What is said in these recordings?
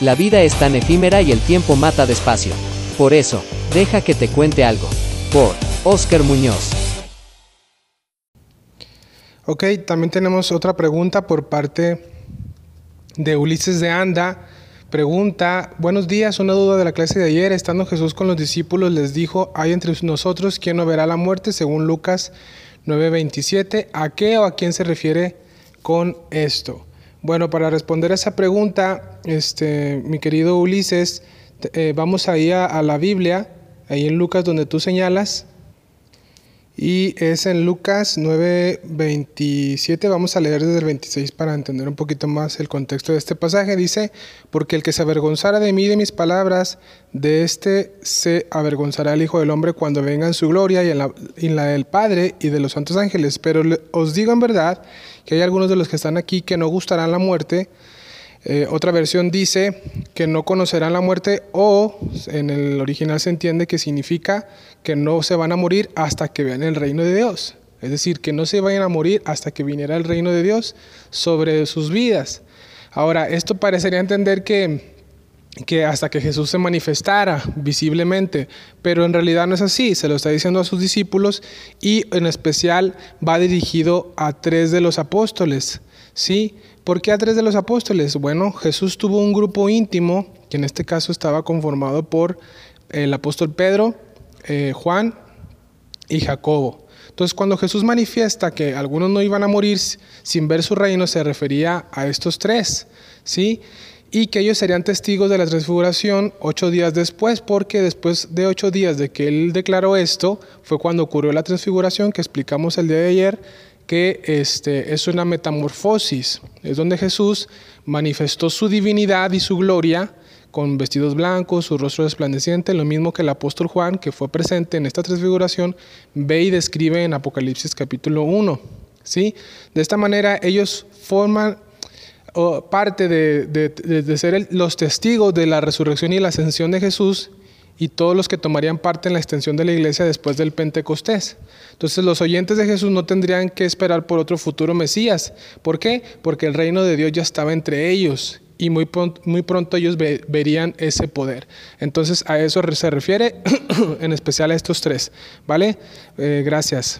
La vida es tan efímera y el tiempo mata despacio. Por eso, deja que te cuente algo. Por Oscar Muñoz. Ok, también tenemos otra pregunta por parte de Ulises de Anda. Pregunta, buenos días, una duda de la clase de ayer. Estando Jesús con los discípulos les dijo, hay entre nosotros quien no verá la muerte, según Lucas 9:27. ¿A qué o a quién se refiere con esto? Bueno, para responder a esa pregunta, este, mi querido Ulises, eh, vamos ahí a, a la Biblia, ahí en Lucas donde tú señalas, y es en Lucas 9:27, vamos a leer desde el 26 para entender un poquito más el contexto de este pasaje. Dice, porque el que se avergonzara de mí y de mis palabras, de este se avergonzará el Hijo del Hombre cuando venga en su gloria y en la, en la del Padre y de los santos ángeles. Pero os digo en verdad que hay algunos de los que están aquí que no gustarán la muerte eh, otra versión dice que no conocerán la muerte o en el original se entiende que significa que no se van a morir hasta que vean el reino de Dios. Es decir, que no se vayan a morir hasta que viniera el reino de Dios sobre sus vidas. Ahora, esto parecería entender que, que hasta que Jesús se manifestara visiblemente, pero en realidad no es así, se lo está diciendo a sus discípulos y en especial va dirigido a tres de los apóstoles, ¿sí? ¿Por qué a tres de los apóstoles? Bueno, Jesús tuvo un grupo íntimo, que en este caso estaba conformado por el apóstol Pedro, eh, Juan y Jacobo. Entonces, cuando Jesús manifiesta que algunos no iban a morir sin ver su reino, se refería a estos tres, ¿sí? Y que ellos serían testigos de la transfiguración ocho días después, porque después de ocho días de que él declaró esto, fue cuando ocurrió la transfiguración que explicamos el día de ayer, que este, es una metamorfosis, es donde Jesús manifestó su divinidad y su gloria con vestidos blancos, su rostro resplandeciente, lo mismo que el apóstol Juan, que fue presente en esta transfiguración, ve y describe en Apocalipsis capítulo 1. ¿sí? De esta manera ellos forman parte de, de ser los testigos de la resurrección y la ascensión de Jesús y todos los que tomarían parte en la extensión de la iglesia después del Pentecostés. Entonces los oyentes de Jesús no tendrían que esperar por otro futuro Mesías. ¿Por qué? Porque el reino de Dios ya estaba entre ellos y muy pronto, muy pronto ellos verían ese poder. Entonces a eso se refiere en especial a estos tres. ¿Vale? Eh, gracias.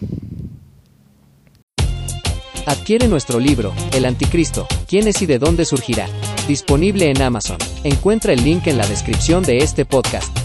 Adquiere nuestro libro, El Anticristo, ¿quién es y de dónde surgirá? Disponible en Amazon. Encuentra el link en la descripción de este podcast.